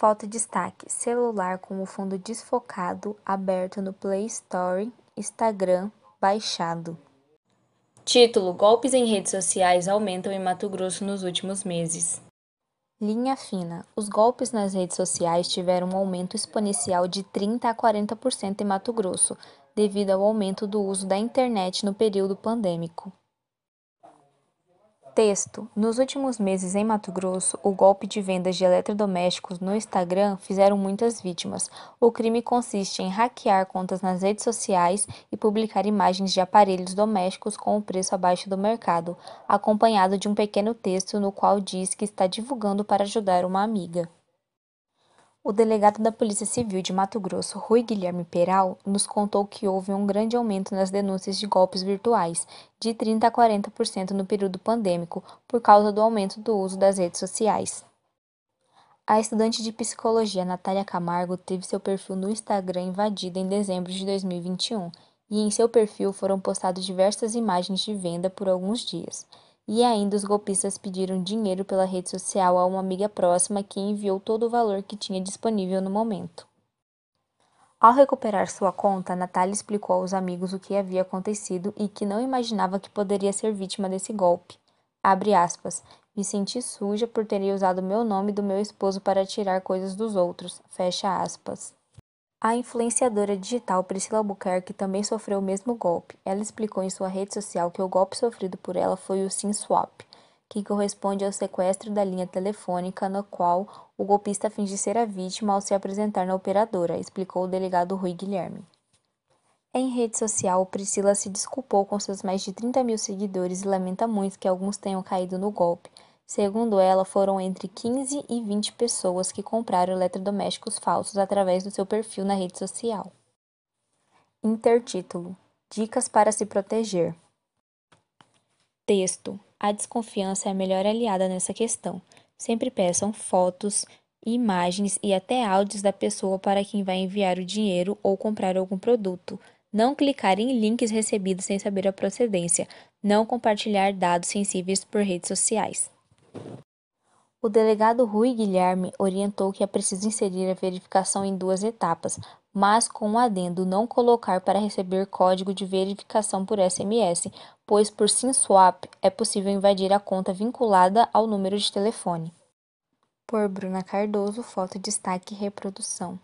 Foto destaque: celular com o fundo desfocado, aberto no Play Store, Instagram, baixado. Título: Golpes em redes sociais aumentam em Mato Grosso nos últimos meses. Linha fina: os golpes nas redes sociais tiveram um aumento exponencial de 30 a 40% em Mato Grosso, devido ao aumento do uso da internet no período pandêmico. Texto: Nos últimos meses em Mato Grosso, o golpe de vendas de eletrodomésticos no Instagram fizeram muitas vítimas. O crime consiste em hackear contas nas redes sociais e publicar imagens de aparelhos domésticos com o preço abaixo do mercado, acompanhado de um pequeno texto no qual diz que está divulgando para ajudar uma amiga. O delegado da Polícia Civil de Mato Grosso, Rui Guilherme Peral, nos contou que houve um grande aumento nas denúncias de golpes virtuais, de 30 a 40% no período pandêmico, por causa do aumento do uso das redes sociais. A estudante de psicologia Natália Camargo teve seu perfil no Instagram invadido em dezembro de 2021 e em seu perfil foram postadas diversas imagens de venda por alguns dias. E ainda os golpistas pediram dinheiro pela rede social a uma amiga próxima que enviou todo o valor que tinha disponível no momento. Ao recuperar sua conta, Natália explicou aos amigos o que havia acontecido e que não imaginava que poderia ser vítima desse golpe. Abre aspas. Me senti suja por terem usado meu nome do meu esposo para tirar coisas dos outros. Fecha aspas. A influenciadora digital Priscila Albuquerque também sofreu o mesmo golpe. Ela explicou em sua rede social que o golpe sofrido por ela foi o SIM swap, que corresponde ao sequestro da linha telefônica no qual o golpista finge ser a vítima ao se apresentar na operadora, explicou o delegado Rui Guilherme. Em rede social, Priscila se desculpou com seus mais de 30 mil seguidores e lamenta muito que alguns tenham caído no golpe. Segundo ela, foram entre 15 e 20 pessoas que compraram eletrodomésticos falsos através do seu perfil na rede social. Intertítulo: Dicas para se proteger. Texto: A desconfiança é a melhor aliada nessa questão. Sempre peçam fotos, imagens e até áudios da pessoa para quem vai enviar o dinheiro ou comprar algum produto. Não clicar em links recebidos sem saber a procedência. Não compartilhar dados sensíveis por redes sociais. O delegado Rui Guilherme orientou que é preciso inserir a verificação em duas etapas, mas com um adendo não colocar para receber código de verificação por SMS, pois por SimSwap é possível invadir a conta vinculada ao número de telefone. Por Bruna Cardoso, foto destaque reprodução.